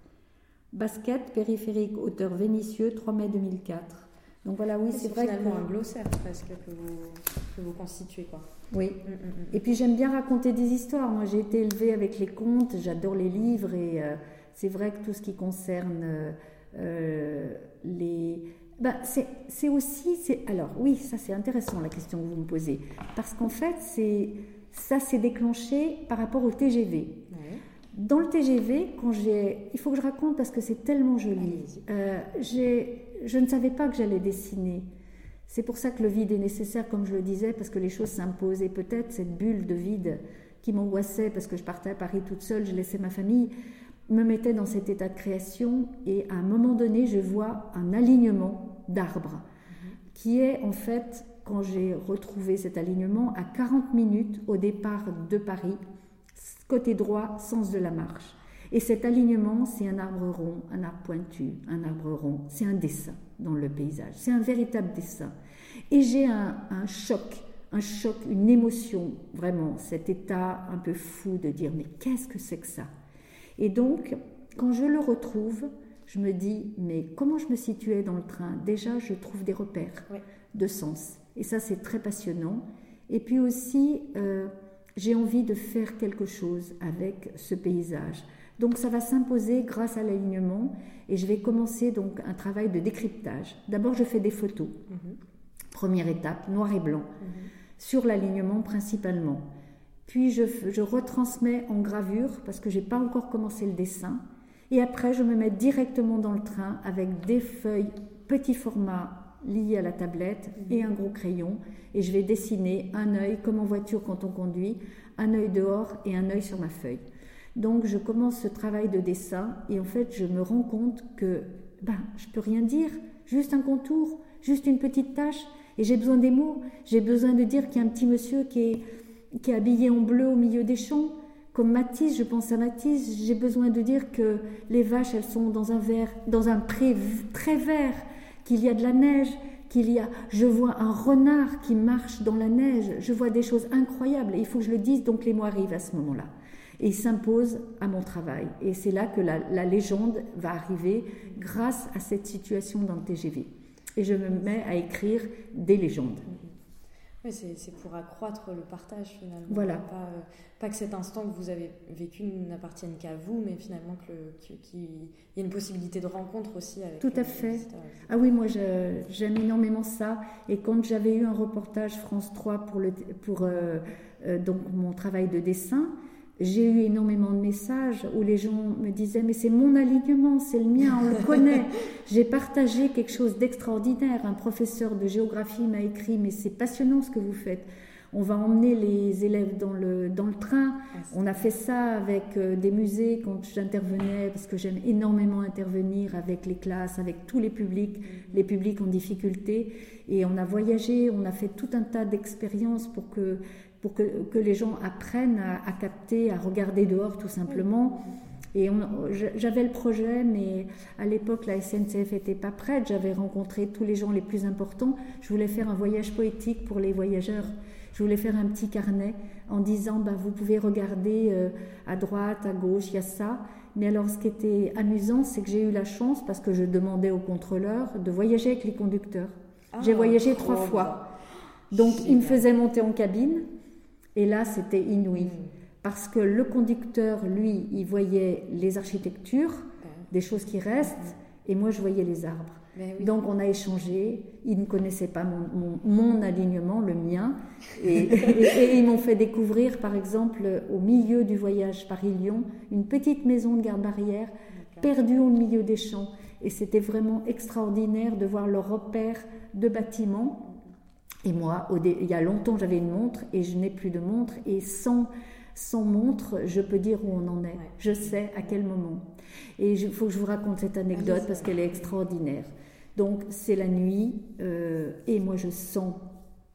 Basket périphérique auteur Vénitieux, 3 mai 2004. Donc voilà, oui, c'est vrai finalement un glossaire presque que vous, que vous constituez. Quoi. Oui. Mm, mm, mm. Et puis j'aime bien raconter des histoires. Moi, j'ai été élevée avec les contes, j'adore les livres et. Euh, c'est vrai que tout ce qui concerne euh, les, bah, c'est aussi, alors oui, ça c'est intéressant la question que vous me posez, parce qu'en fait, ça s'est déclenché par rapport au TGV. Dans le TGV, quand j'ai, il faut que je raconte parce que c'est tellement joli. Euh, je ne savais pas que j'allais dessiner. C'est pour ça que le vide est nécessaire, comme je le disais, parce que les choses s'imposent. Et peut-être cette bulle de vide qui m'angoissait parce que je partais à Paris toute seule, je laissais ma famille, me mettait dans cet état de création. Et à un moment donné, je vois un alignement d'arbres qui est en fait, quand j'ai retrouvé cet alignement, à 40 minutes au départ de Paris, côté droit, sens de la marche. Et cet alignement, c'est un arbre rond, un arbre pointu, un arbre rond. C'est un dessin dans le paysage. C'est un véritable dessin. Et j'ai un, choc, un choc, une émotion, vraiment, cet état un peu fou de dire mais qu'est-ce que c'est que ça? Et donc, quand je le retrouve, je me dis mais comment je me situais dans le train? Déjà, je trouve des repères de sens. Et ça, c'est très passionnant. Et puis aussi, euh, j'ai envie de faire quelque chose avec ce paysage. Donc ça va s'imposer grâce à l'alignement et je vais commencer donc un travail de décryptage. D'abord je fais des photos. Mhm. Première étape, noir et blanc, mhm. sur l'alignement principalement. Puis je, je, retransmets en gravure parce que j'ai pas encore commencé le dessin. Et après je me mets directement dans le train avec des feuilles petit format lié à la tablette et un gros crayon. Et je vais dessiner un œil comme en voiture quand on conduit, un œil dehors et un œil sur ma feuille. Donc je commence ce travail de dessin et en fait je me rends compte que ben je peux rien dire, juste un contour, juste une petite tache. Et j'ai besoin des mots, j'ai besoin de dire qu'il y a un petit monsieur qui est qui est habillé en bleu au milieu des champs comme Matisse, je pense à Matisse, j'ai besoin de dire que les vaches, elles sont dans un verre, dans un pré très vert, qu'il y a de la neige, qu'il y a, je vois un renard qui marche dans la neige, je vois des choses incroyables. Il faut que je le dise, donc les mots arrivent à ce moment-là. Et ils s'imposent à mon travail. Et c'est là que la, la, légende va arriver grâce à cette situation dans le TGV. Et je me mets à écrire des légendes c'est pour accroître le partage finalement. Voilà. Pas, euh, pas, que cet instant que vous avez vécu n'appartienne qu'à vous, mais finalement qu'il y ait une possibilité de rencontre aussi avec Tout à fait. Ah oui, moi j'aime énormément ça. Et quand j'avais eu un reportage France 3 pour, le, pour euh, euh, donc mon travail de dessin, j'ai eu énormément de messages où les gens me disaient mais c'est mon alignement, c'est le mien, on le connaît. J'ai partagé quelque chose d'extraordinaire. Un professeur de géographie m'a écrit mais c'est passionnant ce que vous faites. On va emmener les élèves dans le, dans le train. Ah, on a fait ça avec euh, des musées quand j'intervenais, parce que j'aime énormément intervenir avec les classes, avec tous les publics, mm-hmm. les publics en difficulté. Et on a voyagé, on a fait tout un tas d'expériences pour que pour que, les gens apprennent à, capter, à regarder dehors tout simplement. Et j'avais le projet, mais à l'époque, la SNCF n'était pas prête. J'avais rencontré tous les gens les plus importants. Je voulais faire un voyage poétique pour les voyageurs. Je voulais faire un petit carnet en disant bah, vous pouvez regarder euh, à droite, à gauche, il y a ça. Mais alors, ce qui était amusant, c'est que j'ai eu la chance, parce que je demandais au contrôleur, de voyager avec les conducteurs. j'ai ah, voyagé trois fois. Donc, il me faisait monter en cabine. Et là, c'était inouï. Mm. Parce que le conducteur, lui, il voyait les architectures, des choses qui restent, et moi, je voyais les arbres. Donc, on a échangé. Ils ne connaissaient pas mon, alignement, le mien. Et, ils m'ont fait découvrir, par exemple, au milieu du voyage Paris-Lyon, une petite maison de garde-barrière perdue au milieu des champs. Et c'était vraiment extraordinaire de voir le repère de bâtiments et moi, il y a longtemps, j'avais une montre et je n'ai plus de montre. Et sans, sans montre, je peux dire où on en est. Je sais à quel moment. Et il faut que je vous raconte cette anecdote parce qu'elle est extraordinaire. Donc, c'est la nuit euh, et moi, je sens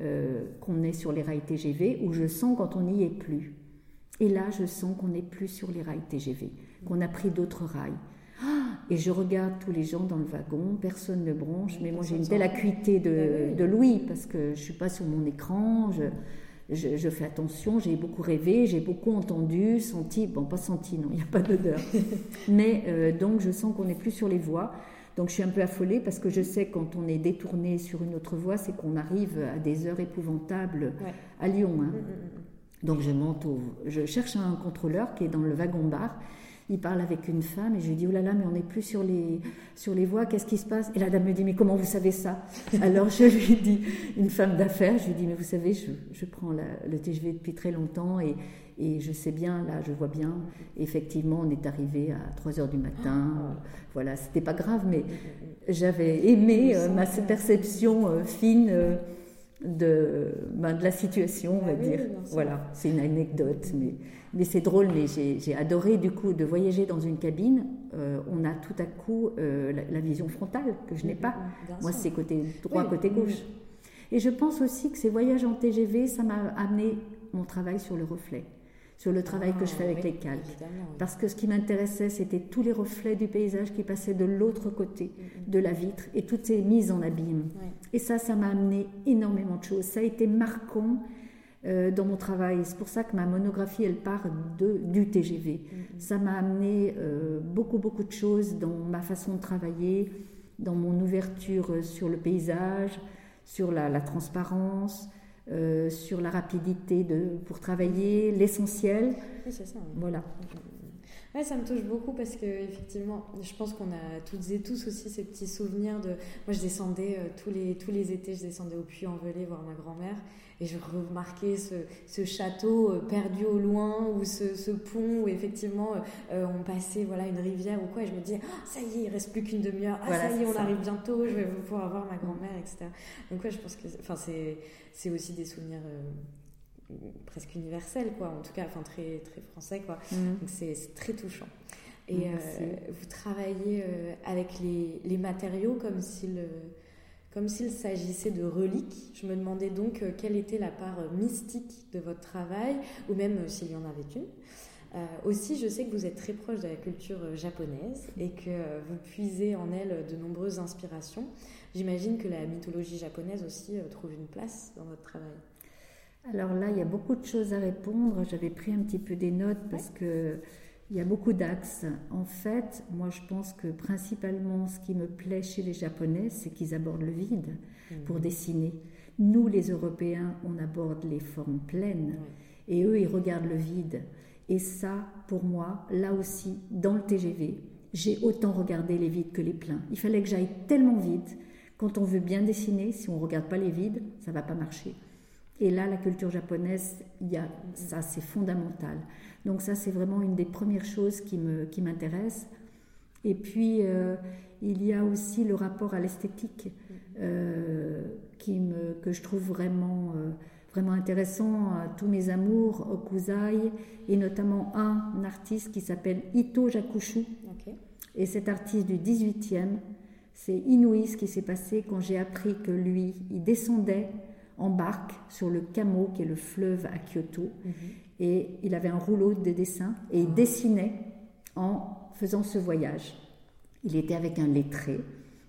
euh, qu'on est sur les rails TGV ou je sens quand on n'y est plus. Et là, je sens qu'on n'est plus sur les rails TGV, qu'on a pris d'autres rails. Et je regarde tous les gens dans le wagon, personne ne bronche, mais moi j'ai une telle acuité de, de Louis parce que je ne suis pas sur mon écran, je, je, fais attention, j'ai beaucoup rêvé, j'ai beaucoup entendu, senti, bon pas senti, non, il n'y a pas d'odeur, mais euh, donc je sens qu'on n'est plus sur les voies. Donc je suis un peu affolée parce que je sais quand on est détourné sur une autre voie, c'est qu'on arrive à des heures épouvantables à Lyon. Hein. Mm, mm, mm, donc je monte, je cherche un contrôleur qui est dans le wagon bar il parle avec une femme et je lui dis, oh là là, mais on n'est plus sur les, sur les voies, qu'est-ce qui se passe? Et la dame me dit, mais comment vous savez ça? Alors je lui dis, une femme d'affaires, je lui dis, mais vous savez, je, je prends le TGV depuis très longtemps et, et je sais bien, là, je vois bien, effectivement, on est arrivé à 3 heures du matin. Euh, voilà, c'était pas grave, mais j'avais aimé euh, ma perception euh, fine de, ben, de la situation, on va ah dire. Voilà, c'est une anecdote, mais, mais c'est drôle. Mais j'ai adoré, du coup, de voyager dans une cabine. on a tout à coup la, vision frontale que je n'ai pas. Moi, c'est côté droit, côté gauche. Et je pense aussi que ces voyages en TGV, ça m'a amené mon travail sur le reflet sur le travail que je fais avec ah, les calques. Parce que ce qui m'intéressait, c'était tous les reflets du paysage qui passaient de l'autre côté mm, mm. de la vitre et toutes ces mises en abîme. Et ça, ça m'a amené énormément de choses. Ça a été marquant euh, dans mon travail. C'est pour ça que ma monographie, elle part de, du TGV. Mm, ça m'a amené euh, beaucoup, beaucoup de choses dans ma façon de travailler, dans mon ouverture euh, sur le paysage, sur la transparence. Euh, sur la rapidité de, pour travailler, l'essentiel. Oui, c'est ça. Voilà. Ouais, ça me touche beaucoup parce que effectivement, je pense qu'on a toutes et tous aussi ces petits souvenirs de. Moi, je descendais euh, tous les tous les étés, je descendais au Puy-en-Velay voir ma grand-mère et je remarquais ce, ce, château euh, perdu au loin ou ce, ce pont où effectivement on passait voilà une rivière ou quoi et je me disais ah, ça y est, il reste plus qu'une demi-heure, ah ça y est, on arrive bientôt, je vais pouvoir voir ma grand-mère, etc. Donc ouais, je pense que enfin c'est c'est aussi des souvenirs euh, presque universels, quoi. En tout cas, enfin très très français, quoi. Mhm. Donc c'est très touchant. Et euh, vous travaillez euh, avec les, les, matériaux comme s'il comme s'il s'agissait de reliques. Je me demandais donc quelle était la part mystique de votre travail, ou même s'il y en avait une. aussi, je sais que vous êtes très proche de la culture japonaise et que vous puisez en elle de nombreuses inspirations. J'imagine que la mythologie japonaise aussi euh, trouve une place dans votre travail. Alors là, il y a beaucoup de choses à répondre. J'avais pris un petit peu des notes parce que il y a beaucoup d'axes. En fait, moi, je pense que principalement, ce qui me plaît chez les Japonais, c'est qu'ils abordent le vide pour mhm. dessiner. Nous, les Européens, on aborde les formes pleines, et eux, ils regardent le vide. Et ça, pour moi, là aussi, dans le TGV, j'ai autant regardé les vides que les pleins. Il fallait que j'aille tellement vite quand on veut bien dessiner, si on ne regarde pas les vides, ça ne va pas marcher. Et là, la culture japonaise, il y a, ça c'est fondamental. Donc ça, c'est vraiment une des premières choses qui, me, qui m'intéresse. Et puis, euh, il y a aussi le rapport à l'esthétique euh, me, que je trouve vraiment, euh, vraiment intéressant. Tous mes amours, Okuzai, et notamment un artiste qui s'appelle Ito Jakushu. Et cet artiste du 18e, c'est inouï ce qui s'est passé quand j'ai appris que lui, il descendait en barque sur le Kamo, qui est le fleuve à Kyoto, mhm. Et il avait un rouleau de dessin et il dessinait en faisant ce voyage. Il était avec un lettré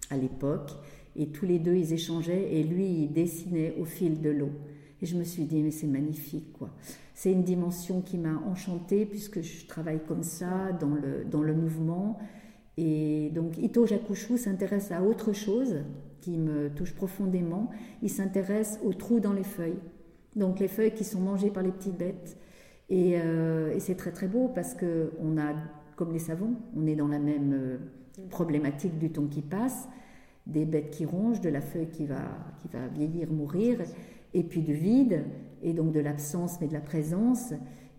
à l'époque, et tous les deux ils échangeaient, et lui il dessinait au fil de l'eau. Et je me suis dit, mais c'est magnifique, quoi. C'est une dimension qui m'a enchantée, puisque je travaille comme ça, dans le, dans le mouvement. Et donc Ito Jakushu s'intéresse à autre chose qui me touche profondément. Il s'intéresse aux trous dans les feuilles. Donc les feuilles qui sont mangées par les petites bêtes. Et, euh, c'est très très beau parce que on a, comme les savons, on est dans la même euh, problématique du temps qui passe, des bêtes qui rongent, de la feuille qui va, qui va vieillir, mourir, et puis du vide, et donc de l'absence mais de la présence.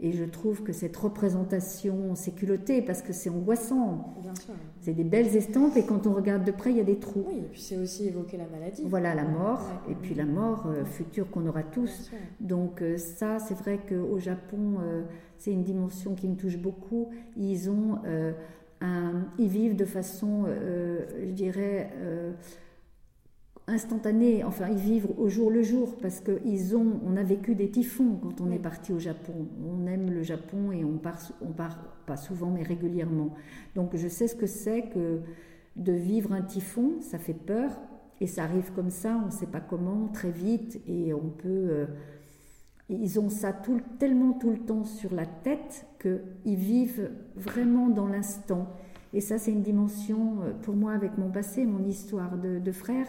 Et je trouve que cette représentation, c'est culotté parce que c'est angoissant. Bien sûr. C'est des belles estampes et quand on regarde de près, il y a des trous. Oui, et puis c'est aussi évoquer la maladie. Voilà, la mort, et puis la mort euh, future qu'on aura tous. Donc euh, ça, c'est vrai qu'au Japon, euh, c'est une dimension qui me touche beaucoup. Ils ont un, ils vivent de façon, je dirais instantané, enfin ils vivent au jour le jour parce qu'ils ont, on a vécu des typhons quand on est parti au Japon. On aime le Japon et on part, on part pas souvent mais régulièrement. Donc je sais ce que c'est que de vivre un typhon, ça fait peur et ça arrive comme ça, on ne sait pas comment, très vite et on peut. Euh, ils ont ça tout, tellement tout le temps sur la tête qu'ils vivent vraiment dans l'instant. Et ça, c'est une dimension euh, pour moi avec mon passé, mon histoire de, de frère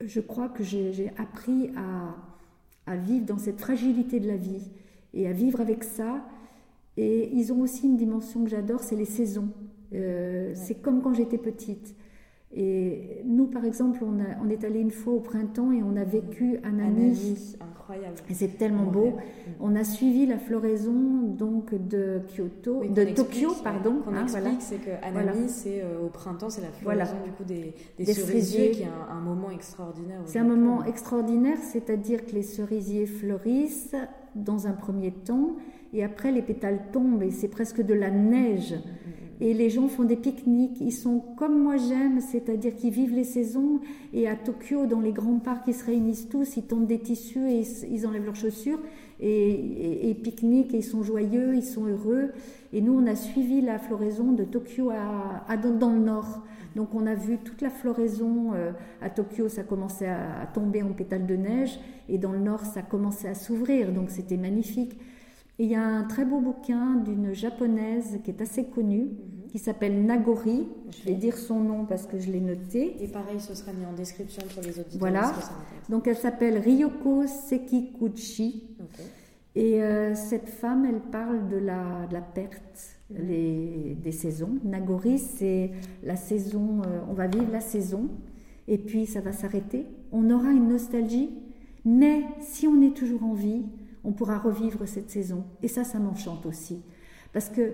je crois que j'ai appris à, vivre dans cette fragilité de la vie et à vivre avec ça Et ils ont aussi une dimension que j'adore, c'est les saisons. C'est comme quand j'étais petite. Et nous, par exemple, on, a, on, est allé une fois au printemps et on a vécu à Nani. incroyable. Et c'est tellement beau. On a suivi la floraison donc de Kyoto, de Tokyo, pardon. Qu'on hein, explique, c'est que Anami, c'est euh, au printemps, c'est la floraison du coup des, des, cerisiers, qui est un, un moment extraordinaire. C'est un moment extraordinaire, c'est-à-dire que les cerisiers fleurissent dans un premier temps et après les pétales tombent et c'est presque de la neige. Mm, mm, mm. Et les gens font des pique-niques. Ils sont comme moi j'aime, c'est-à-dire qu'ils vivent les saisons. Et à Tokyo, dans les grands parcs, ils se réunissent tous, ils tendent des tissus et ils enlèvent leurs chaussures et, et, pique-niquent et ils sont joyeux, ils sont heureux. Et nous, on a suivi la floraison de Tokyo à, dans, le nord. Donc on a vu toute la floraison euh, à Tokyo, ça commençait à, tomber en pétales de neige, et dans le nord, ça commençait à s'ouvrir, donc c'était magnifique. Et il y a un très beau bouquin d'une japonaise qui est assez connue, qui s'appelle Nagori. Je vais dire son nom parce que je l'ai noté. Et pareil, ce sera mis en description pour les auditeurs. Voilà. Donc elle s'appelle Ryoko Sekikuchi. Et euh, cette femme, elle parle de la, de la perte les, des saisons. Nagori, c'est la saison, euh, on va vivre la saison, et puis ça va s'arrêter. On aura une nostalgie, mais si on est toujours en vie, on pourra revivre cette saison. Et ça, ça m'enchante aussi. Parce que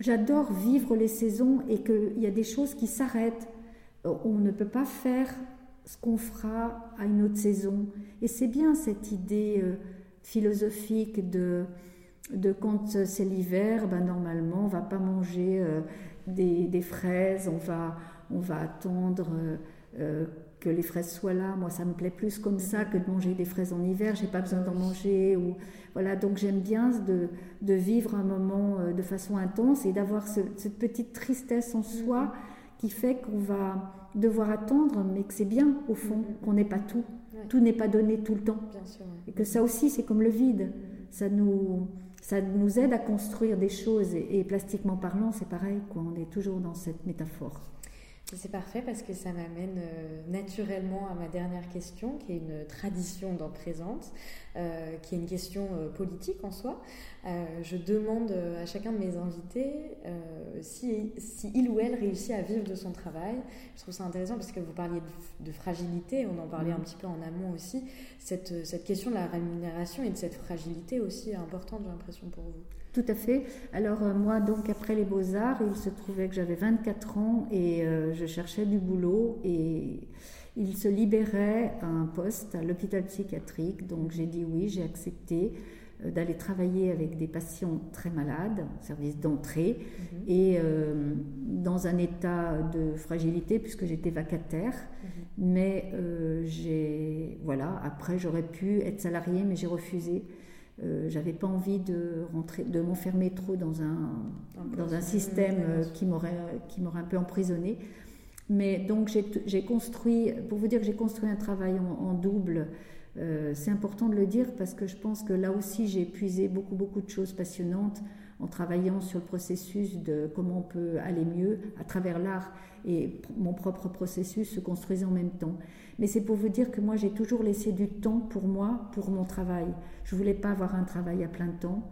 j'adore vivre les saisons et qu'il y a des choses qui s'arrêtent. On ne peut pas faire ce qu'on fera à une autre saison. Et c'est bien cette idée euh, philosophique de, de quand c'est l'hiver, ben normalement on va pas manger euh, des, fraises, on va, on va attendre euh, que les fraises soient là. Moi, ça me plaît plus comme ça que de manger des fraises en hiver. J'ai pas besoin d'en manger. Ou voilà. Donc j'aime bien de, de, vivre un moment euh, de façon intense et d'avoir cette petite tristesse en soi mm-hmm. qui fait qu'on va devoir attendre, mais que c'est bien au fond mm-hmm. qu'on n'ait pas tout. Tout n'est pas donné tout le temps. Et que ça aussi, c'est comme le vide. Ça nous ça nous aide à construire des choses et, et plastiquement parlant, c'est pareil, quoi. on est toujours dans cette métaphore. C'est parfait parce que ça m'amène euh, naturellement à ma dernière question, qui est une tradition dans Présente, euh, qui est une question euh, politique en soi. je demande à chacun de mes invités si, il ou elle réussit à vivre de son travail. Je trouve ça intéressant parce que vous parliez de, fragilité, on en parlait un petit peu en amont aussi. Cette, cette question de la rémunération et de cette fragilité aussi est importante, j'ai l'impression, pour vous. Tout à fait. Alors euh, moi, donc après les beaux-arts, il se trouvait que j'avais 24 ans et euh, je cherchais du boulot et il se libérait un poste à l'hôpital psychiatrique. Donc j'ai dit oui, j'ai accepté euh, d'aller travailler avec des patients très malades, service d'entrée, mhm. et dans un état de fragilité puisque j'étais vacataire. Mhm. Mais j'ai, voilà, après j'aurais pu être salariée, mais j'ai refusé euh, j'avais pas envie de rentrer, de m'enfermer trop dans un, dans un système euh, qui m'aurait, qui m'aurait un peu emprisonné. Mais donc j'ai construit, pour vous dire que j'ai construit un travail en, double. Euh, c'est important de le dire parce que je pense que là aussi j'ai épuisé beaucoup beaucoup de choses passionnantes en travaillant sur le processus de comment on peut aller mieux à travers l'art et mon propre processus se construisait en même temps. Mais c'est pour vous dire que moi j'ai toujours laissé du temps pour moi, pour mon travail. Je voulais pas avoir un travail à plein temps.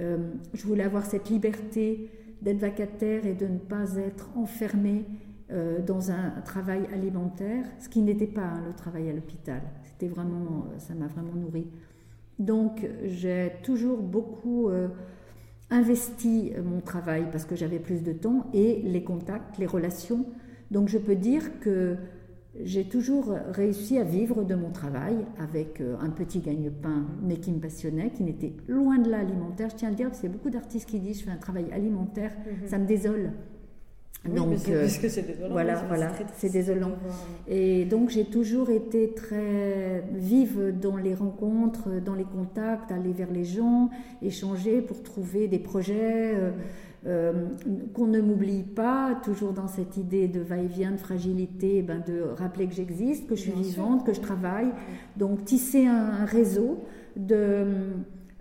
Euh, je voulais avoir cette liberté d'être vacataire et de ne pas être enfermée euh, dans un travail alimentaire, ce qui n'était pas hein, le travail à l'hôpital. C'était vraiment, ça m'a vraiment nourri. Donc j'ai toujours beaucoup euh, investi mon travail parce que j'avais plus de temps et les contacts, les relations. Donc je peux dire que j'ai toujours réussi à vivre de mon travail avec euh, un petit gagne-pain, mais qui me passionnait, qui n'était loin de l'alimentaire. Je tiens à le dire, parce qu'il y a beaucoup d'artistes qui disent je fais un travail alimentaire, mhm. ça me désole. donc, euh, c'est désolant. Voilà, voilà, c'est désolant. Et donc, j'ai toujours été très vive dans les rencontres, dans les contacts, aller vers les gens, échanger pour trouver des projets. Euh, euh, qu'on ne m'oublie pas, toujours dans cette idée de va-et-vient, de fragilité, ben de rappeler que j'existe, que je suis vivante, que je travaille. Donc tisser un, réseau de,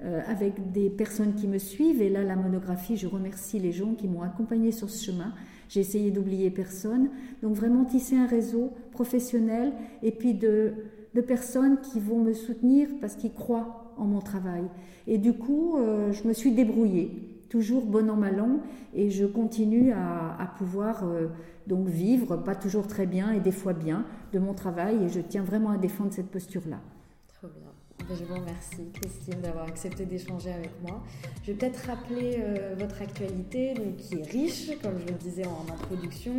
euh, avec des personnes qui me suivent. Et là, la monographie, je remercie les gens qui m'ont accompagnée sur ce chemin. J'ai essayé d'oublier personne. Donc vraiment tisser un réseau professionnel et puis de, de personnes qui vont me soutenir parce qu'ils croient en mon travail. Et du coup, euh, je me suis débrouillée. Toujours bon an mal an et je continue à, pouvoir euh, donc vivre, pas toujours très bien et des fois bien, de mon travail et je tiens vraiment à défendre cette posture-là. Trop bien. Ben, je vous remercie, Christine, d'avoir accepté d'échanger avec moi. Je vais peut-être rappeler euh, votre actualité, qui est riche, comme je le disais en introduction.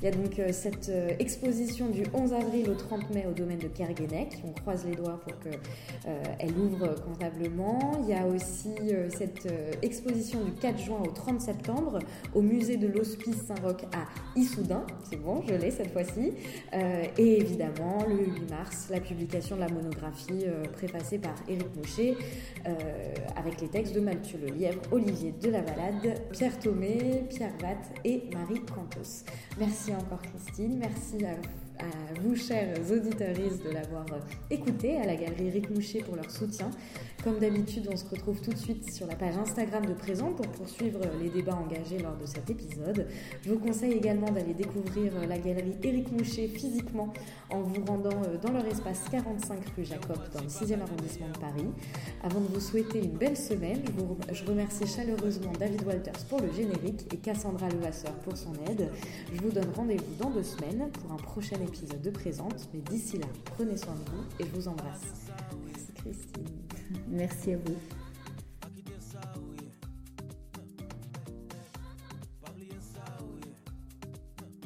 Il y a donc euh, cette euh, exposition du 11 avril au 30 mai au domaine de Kerguenec. On croise les doigts pour qu'elle ouvre comptablement. Il y a aussi cette exposition du 4 juin au 30 septembre au musée de l'Hospice Saint-Roch à Issoudun. C'est bon, je l'ai cette fois-ci. et évidemment, le 8 mars, la publication de la monographie préfacée par Éric Moucher, euh, avec les textes de Mathieu Lelièvre, Olivier de la Balade, Pierre Thomé, Pierre Vatte et Marie Cantos. Merci encore Christine, merci à vous chers auditeurs, de l'avoir écouté, à la galerie Éric Moucher pour leur soutien. Comme d'habitude, on se retrouve tout de suite sur la page Instagram de Présent pour poursuivre les débats engagés lors de cet épisode. Je vous conseille également d'aller découvrir la galerie Éric Moucher physiquement en vous rendant euh, dans leur espace 45 rue Jacob dans le 6e arrondissement de Paris. Avant de vous souhaiter une belle semaine, je, remercie chaleureusement David Walters pour le générique et Cassandra Levasseur pour son aide. Je vous donne rendez-vous dans deux semaines pour un prochain épisode de Présente, mais d'ici là, prenez soin de vous et je vous embrasse. Merci Christine. Merci à vous.